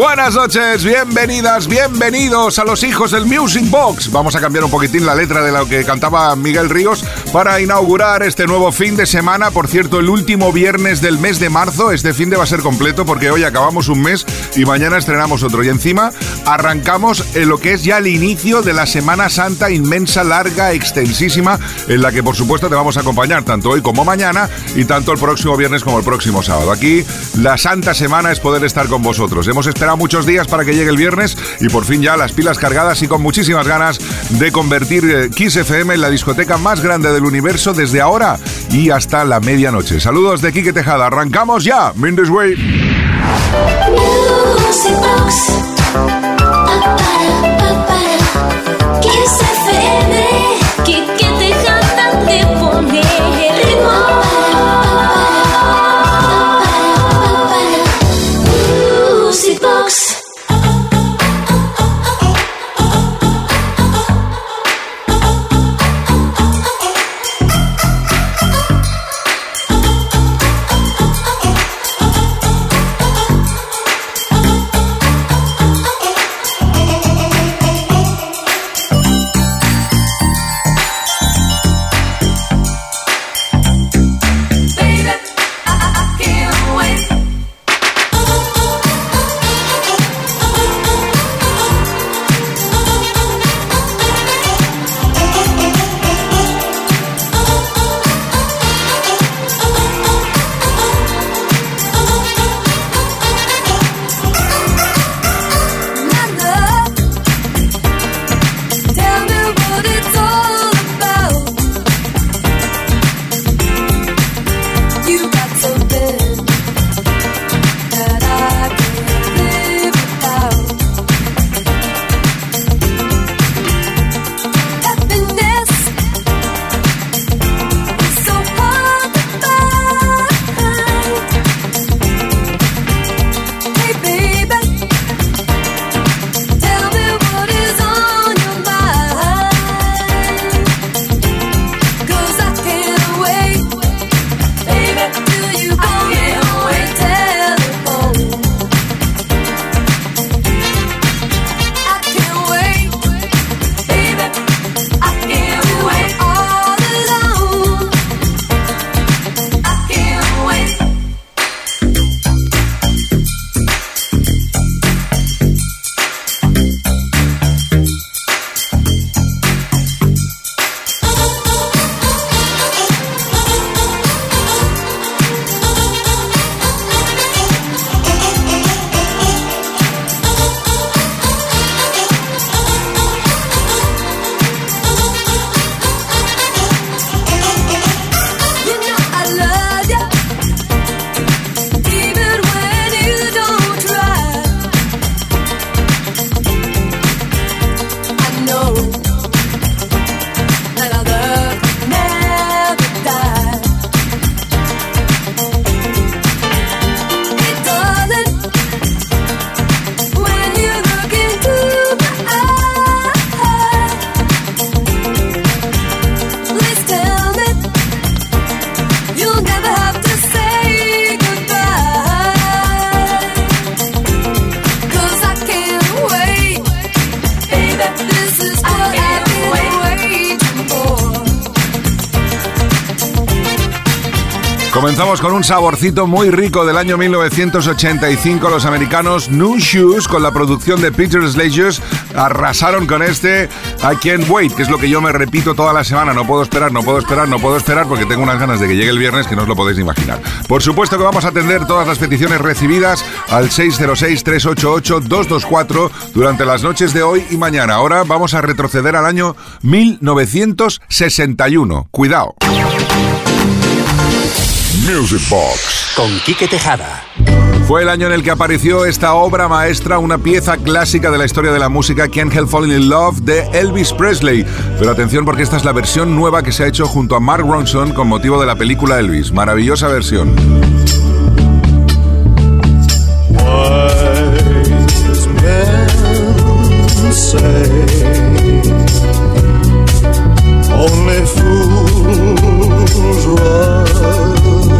Buenas noches, bienvenidas, bienvenidos a los hijos del Music Box. Vamos a cambiar un poquitín la letra de lo que cantaba Miguel Ríos para inaugurar este nuevo fin de semana. Por cierto, el último viernes del mes de marzo. Este fin de va a ser completo porque hoy acabamos un mes y mañana estrenamos otro. Y encima arrancamos en lo que es ya el inicio de la Semana Santa inmensa, larga, extensísima, en la que por supuesto te vamos a acompañar tanto hoy como mañana y tanto el próximo viernes como el próximo sábado. Aquí la Santa Semana es poder estar con vosotros. Hemos esperado muchos días para que llegue el viernes y por fin ya las pilas cargadas y con muchísimas ganas de convertir eh, Kiss FM en la discoteca más grande del universo desde ahora y hasta la medianoche. Saludos de Kike Tejada. Arrancamos ya. Mindes Way. Con un saborcito muy rico del año 1985. Los americanos New Shoes, con la producción de Peter Slegers, arrasaron con este I Can't Wait, que es lo que yo me repito toda la semana. No puedo esperar, no puedo esperar, no puedo esperar, porque tengo unas ganas de que llegue el viernes que no os lo podéis imaginar. Por supuesto que vamos a atender todas las peticiones recibidas al 606-388-224 durante las noches de hoy y mañana. Ahora vamos a retroceder al año 1961. Cuidado. Music Box con Quique Tejada. Fue el año en el que apareció esta obra maestra, una pieza clásica de la historia de la música, Can't Help Falling in Love, de Elvis Presley. Pero atención porque esta es la versión nueva que se ha hecho junto a Mark Ronson con motivo de la película Elvis. Maravillosa versión.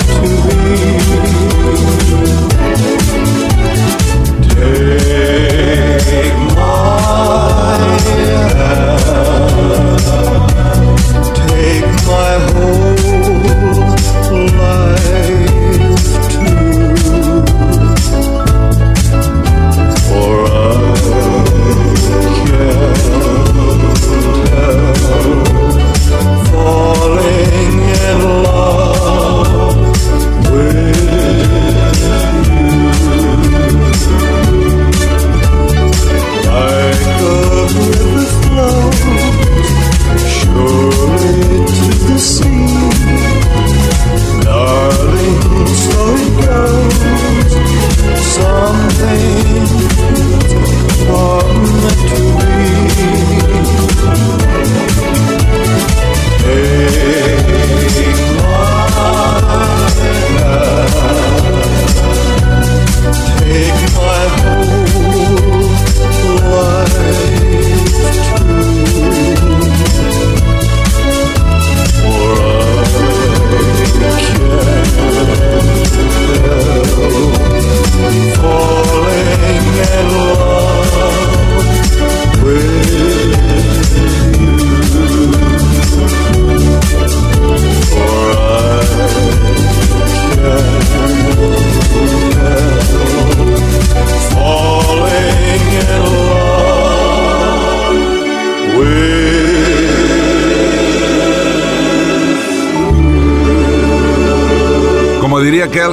to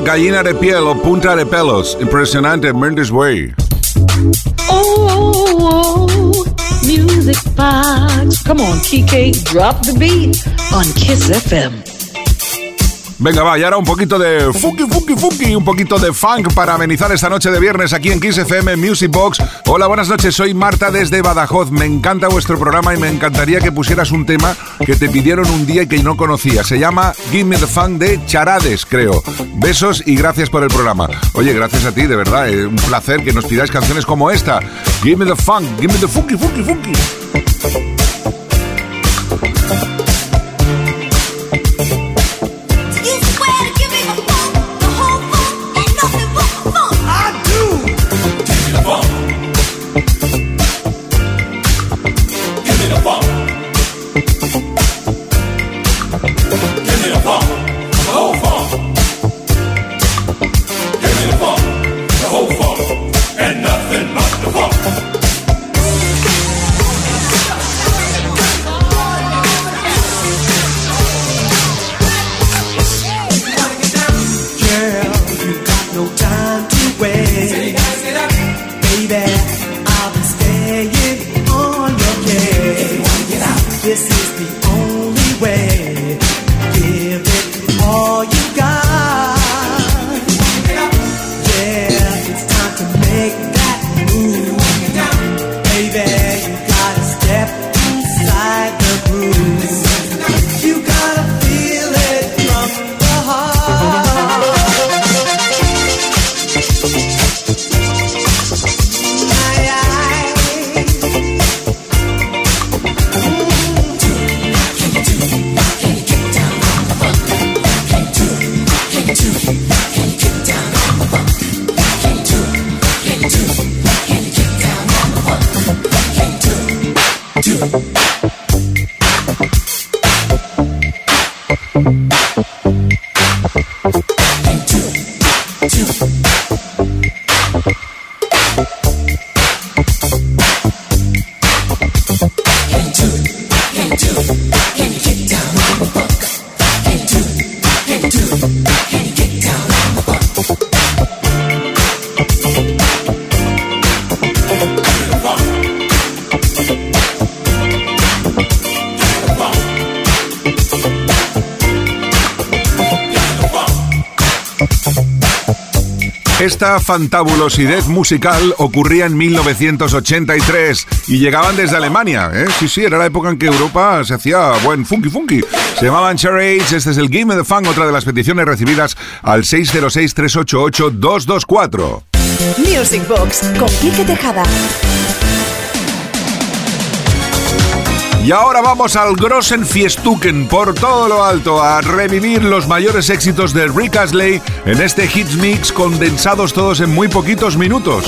gallina de piel o punta de pelos. Impresionante, Mendes Way. Oh, oh, oh, music box. Come on, Kike, drop the beat on Kiss FM. Venga, va, y ahora un poquito de funky, funky, funky, un poquito de funk para amenizar esta noche de viernes aquí en Kiss FM Music Box. Hola, buenas noches, soy Marta desde Badajoz. Me encanta vuestro programa y me encantaría que pusieras un tema que te pidieron un día y que no conocía. Se llama Give Me the Funk de Charades, creo. Besos y gracias por el programa. Oye, gracias a ti, de verdad, es un placer que nos pidáis canciones como esta. Give Me the Funk, Give Me the Funky, Funky, Funky. Esta fantabulosidad musical ocurría en 1983 y llegaban desde Alemania. ¿eh? Sí, sí, era la época en que Europa se hacía buen funky funky. Se llamaban Charades, este es el Game of the Fun, otra de las peticiones recibidas al 606-388-224. Music Box con Quique Tejada. Y ahora vamos al Grossen Fiestuken por todo lo alto a revivir los mayores éxitos de Rick Astley en este Hits Mix condensados todos en muy poquitos minutos.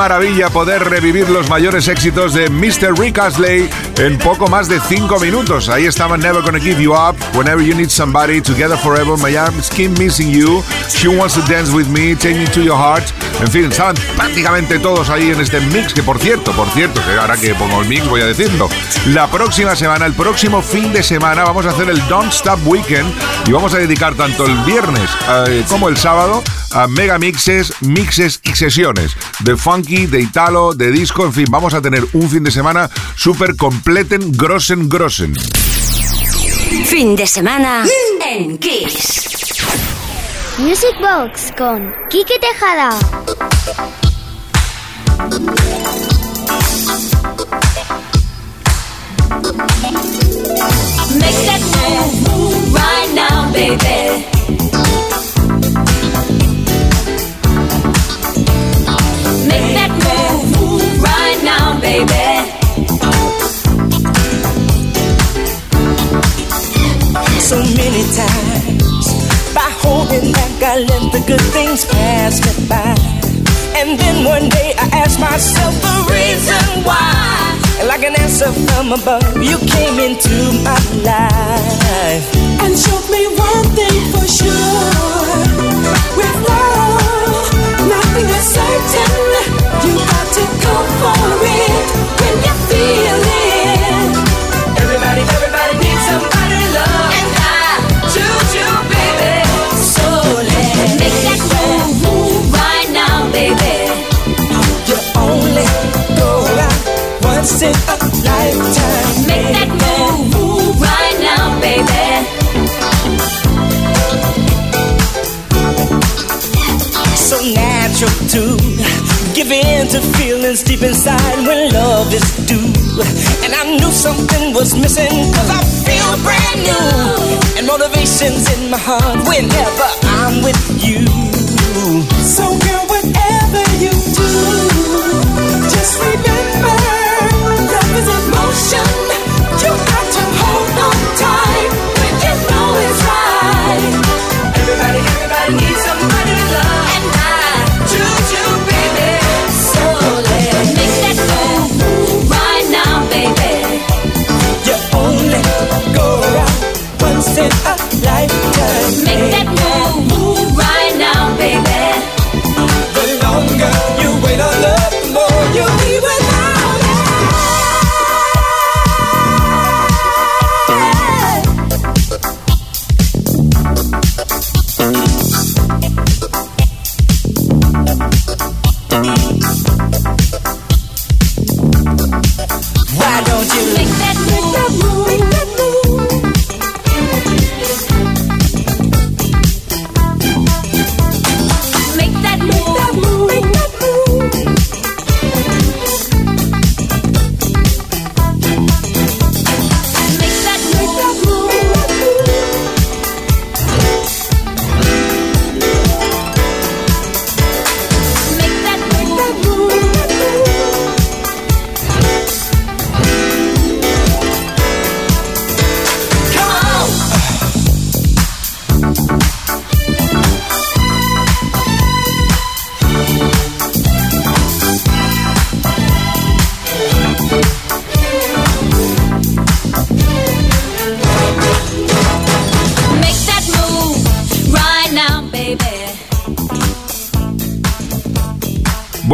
Maravilla poder revivir los mayores éxitos de Mr. Rick Astley en poco más de 5 minutos. Ahí estaban Never Gonna Give You Up, Whenever You Need Somebody, Together Forever, My Arms Keep Missing You, She Wants to Dance With Me, Take Me to Your Heart. En fin, estaban prácticamente todos ahí en este mix, que por cierto, por cierto, que ahora que pongo el mix voy a decirlo. La próxima semana, el próximo fin de semana, vamos a hacer el Don't Stop Weekend y vamos a dedicar tanto el viernes eh, como el sábado a mega mixes, y sesiones de funky, de italo, de disco, en fin, vamos a tener un fin de semana súper completen, grossen, grossen. Fin de semana en Kiss. Music Box con Quique Tejada. Make that move, move right now, baby. Times. By holding back, I let the good things pass me by. And then one day I asked myself the reason why. And like an answer from above, you came into my life. And showed me one thing for sure. With love, nothing is certain. Feelings deep inside when love is due. And I knew something was missing cause I feel brand new. And motivation's in my heart whenever I'm with you. So girl,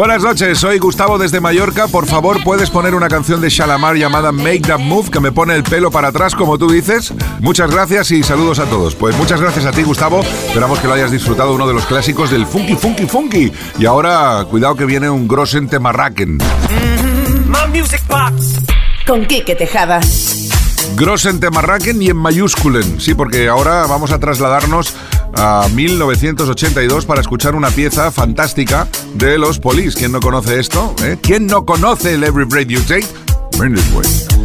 Buenas noches, soy Gustavo desde Mallorca. Por favor, ¿puedes poner una canción de Shalamar llamada Make That Move que me pone el pelo para atrás, como tú dices? Muchas gracias y saludos a todos. Pues muchas gracias a ti, Gustavo. Esperamos que lo hayas disfrutado, uno de los clásicos del Funky, Funky, Funky. Y ahora, cuidado que viene un Grossen Temarraken. My music box. Con Quique Tejada. Grossen Temarraken y en mayúsculen. Sí, porque ahora vamos a trasladarnos a 1982 para escuchar una pieza fantástica de los Police. ¿Quién no conoce esto? eh? ¿Quién no conoce el Every Breath You Take? Way.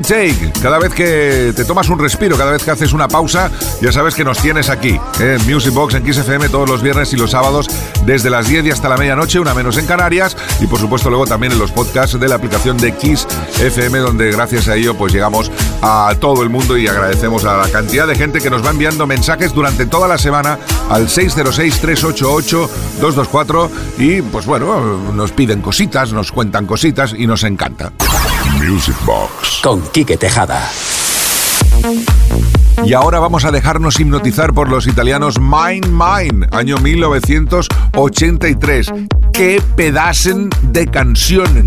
Take. Cada vez que te tomas un respiro, cada vez que haces una pausa, ya sabes que nos tienes aquí, en Music Box, en Kiss FM, todos los viernes y los sábados, desde las 10 y hasta la medianoche, una menos en Canarias, y por supuesto luego también en los podcasts de la aplicación de Kiss FM, donde gracias a ello pues llegamos a todo el mundo y agradecemos a la cantidad de gente que nos va enviando mensajes durante toda la semana al 606-388-224 y pues bueno, nos piden cositas, nos cuentan cositas y nos encanta. Music Box. Con Quique Tejada. Y ahora vamos a dejarnos hipnotizar por los italianos Mine Mine, año 1983. ¡Qué pedasen de canción!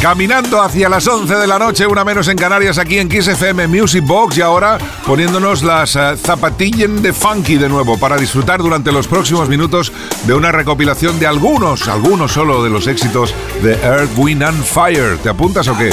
Caminando hacia las 11 de la noche, una menos en Canarias, aquí en Kiss FM Music Box y ahora poniéndonos las eh, zapatillas de funky de nuevo para disfrutar durante los próximos minutos de una recopilación de algunos, algunos solo de los éxitos de Earth, Wind and Fire. ¿Te apuntas o qué?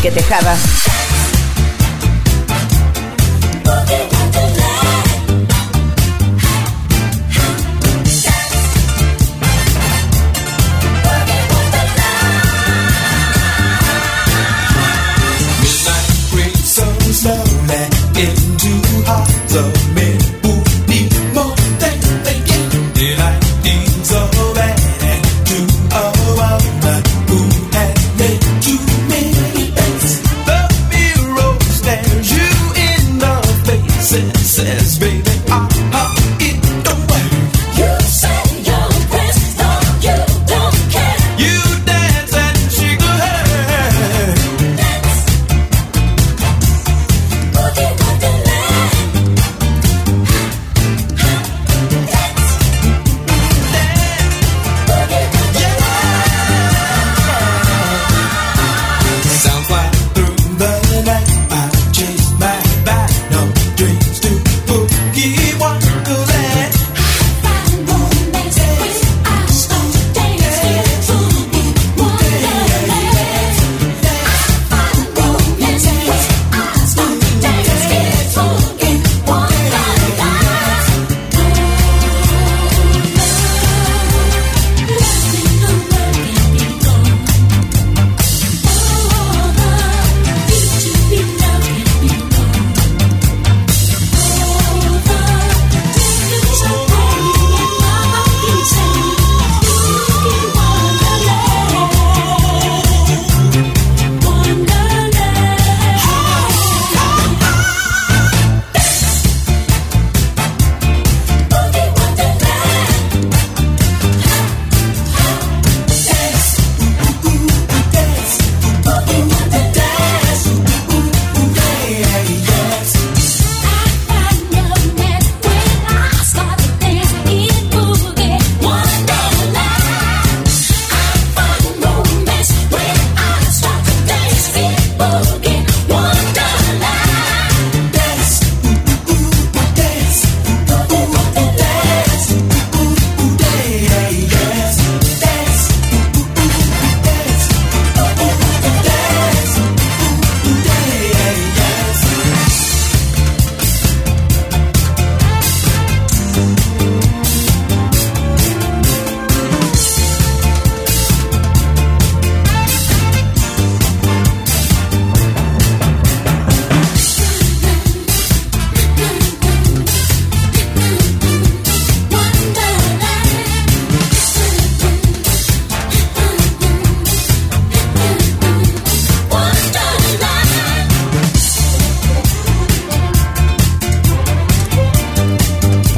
Con Quique Tejada.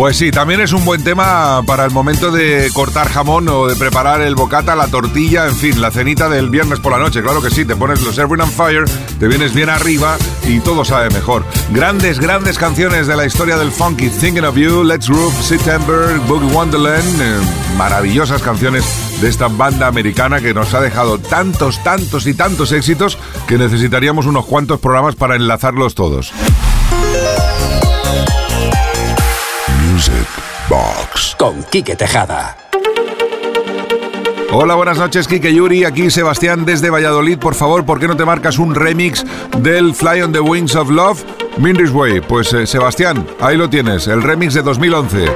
Pues sí, también es un buen tema para el momento de cortar jamón o de preparar el bocata, la tortilla, en fin, la cenita del viernes por la noche. Claro que sí, te pones los Erwin on Fire, te vienes bien arriba y todo sabe mejor. Grandes, grandes canciones de la historia del funky. Thinking of You, Let's Groove, September, Boogie Wonderland. eh, maravillosas canciones de esta banda americana que nos ha dejado tantos, tantos y tantos éxitos que necesitaríamos unos cuantos programas para enlazarlos todos. Music Box. Con Quique Tejada. Hola, buenas noches, Kike Yuri. Aquí Sebastián desde Valladolid. Por favor, ¿por qué no te marcas un remix del Fly on the Wings of Love, Mindy's Way? Pues eh, Sebastián, ahí lo tienes, el remix de 2011.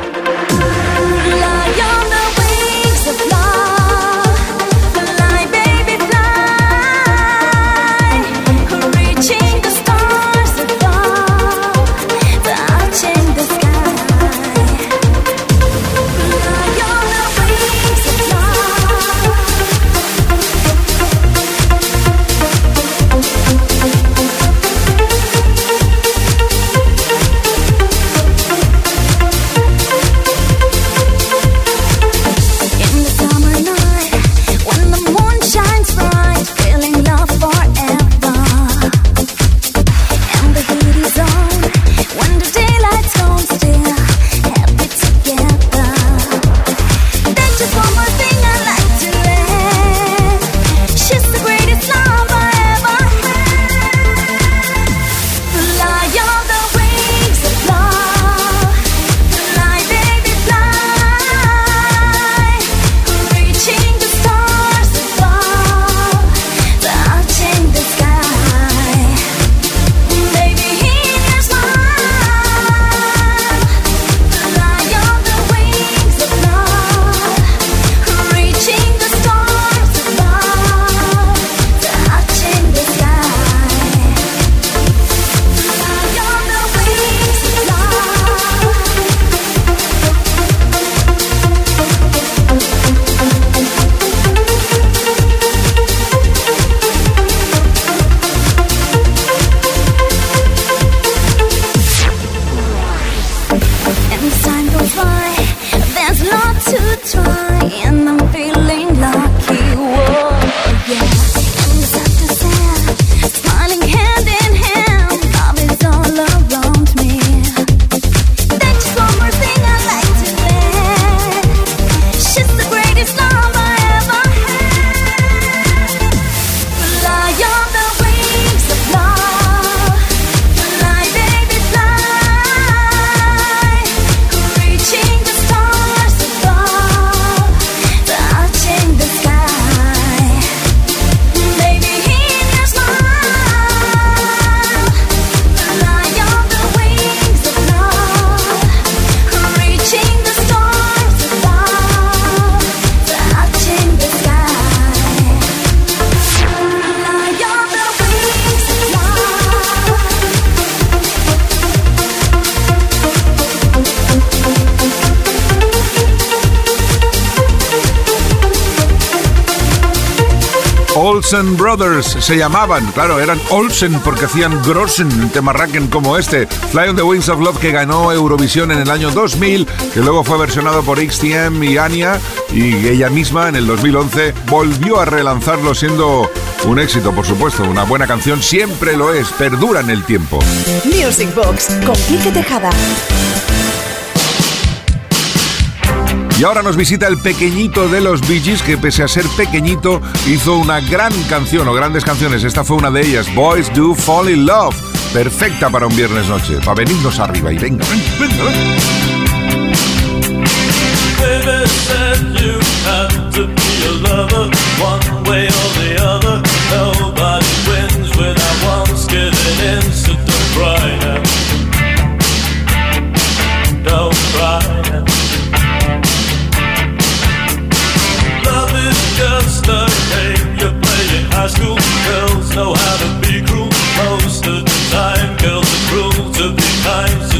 Olsen Brothers se llamaban. Claro, eran Olsen porque hacían Grossen, temarraken como este. Fly on the Wings of Love que ganó Eurovisión en el año 2000, que luego fue versionado por XTM y Anya. Y ella misma en el 2011 volvió a relanzarlo siendo un éxito, por supuesto. Una buena canción siempre lo es, perdura en el tiempo. Music Box con Quique Tejada. Y ahora nos visita el pequeñito de los Bee Gees, que pese a ser pequeñito, hizo una gran canción o grandes canciones. Esta fue una de ellas, Boys Do Fall in Love. Perfecta para un viernes noche, para venirnos arriba. Y venga, venga, venga. Baby know how to be cruel most of the time. Girls are cruel to be kind,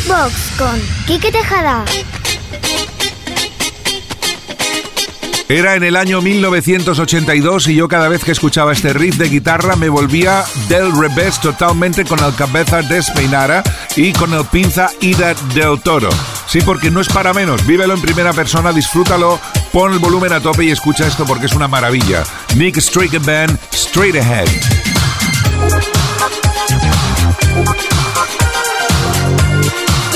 Music Box con Quique Tejada. Era en el año 1982 y yo cada vez que escuchaba este riff de guitarra me volvía del revés totalmente con el cabeza despeinada y con el pinza ida del toro. Sí, porque no es para menos. Vívelo en primera persona, disfrútalo, pon el volumen a tope y escucha esto porque es una maravilla. Nick Stricken Band, Straight Ahead.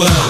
12.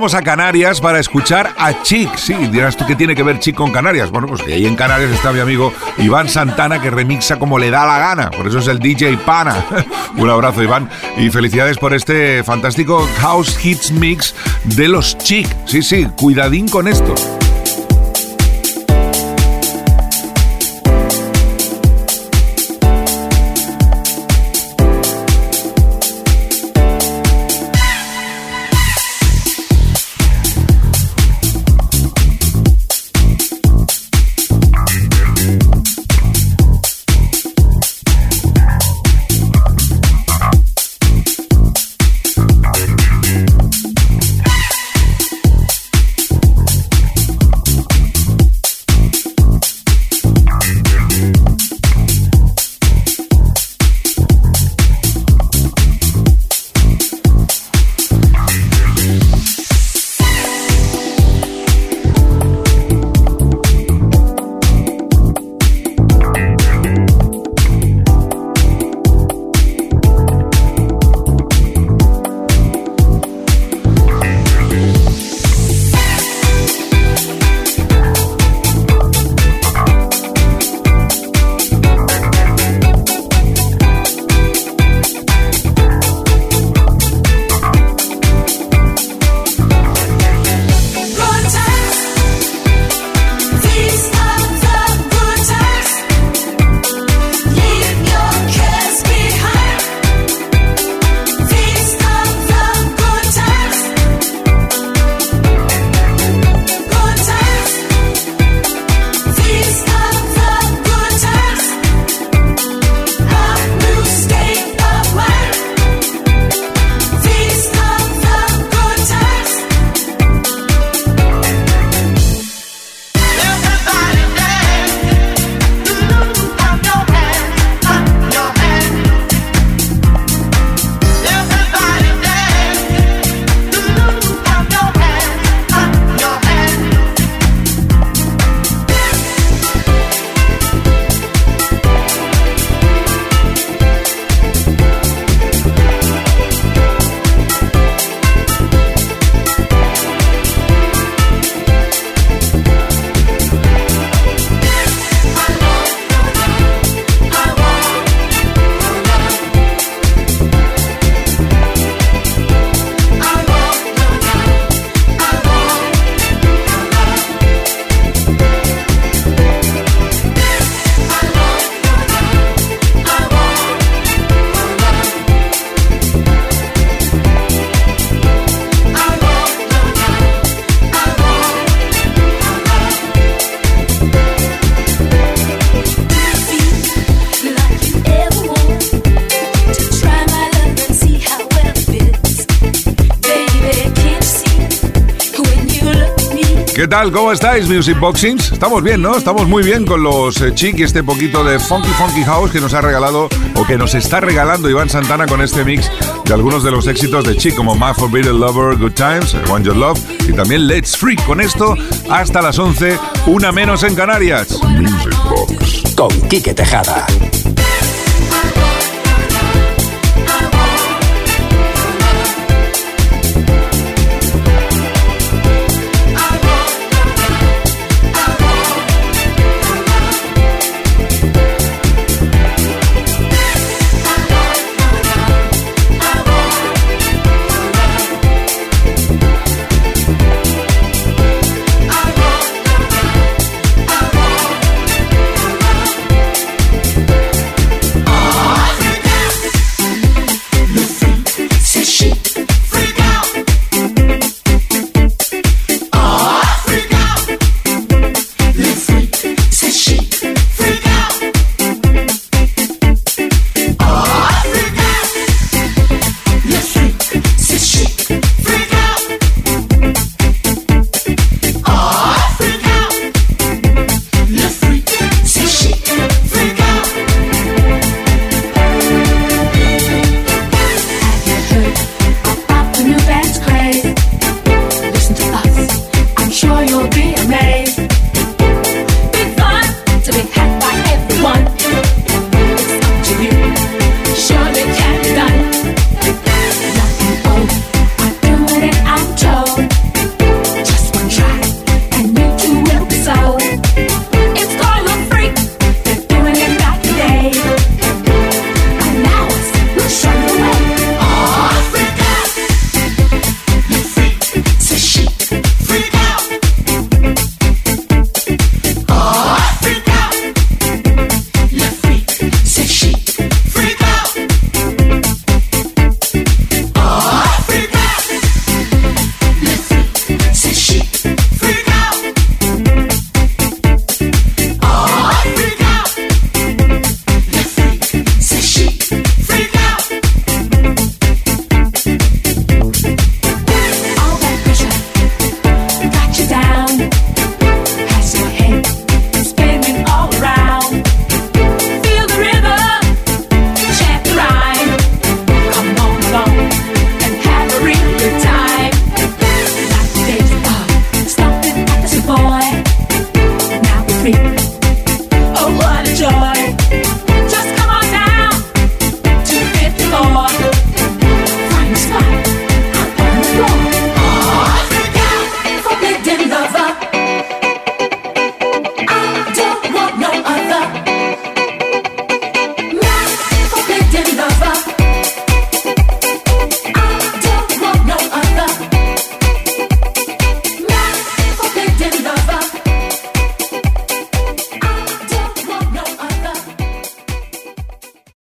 Vamos a Canarias para escuchar a Chic. Sí, dirás tú qué tiene que ver Chic con Canarias. Bueno, pues ahí en Canarias está mi amigo Iván Santana que remixa como le da la gana. Por eso es el DJ Pana. Un abrazo, Iván. Y felicidades por este fantástico House Hits Mix de los Chic. Sí, sí, cuidadín con esto. Tal? ¿Cómo estáis, Music Boxings? Estamos bien, ¿no? Estamos muy bien con los eh, y este poquito de Funky Funky House que nos ha regalado o que nos está regalando Iván Santana con este mix de algunos de los éxitos de Chic como My Forbidden Lover, Good Times, Want Your Love y también Let's Freak. Con esto hasta las 11, una menos en Canarias. Music Box. Con Quique Tejada.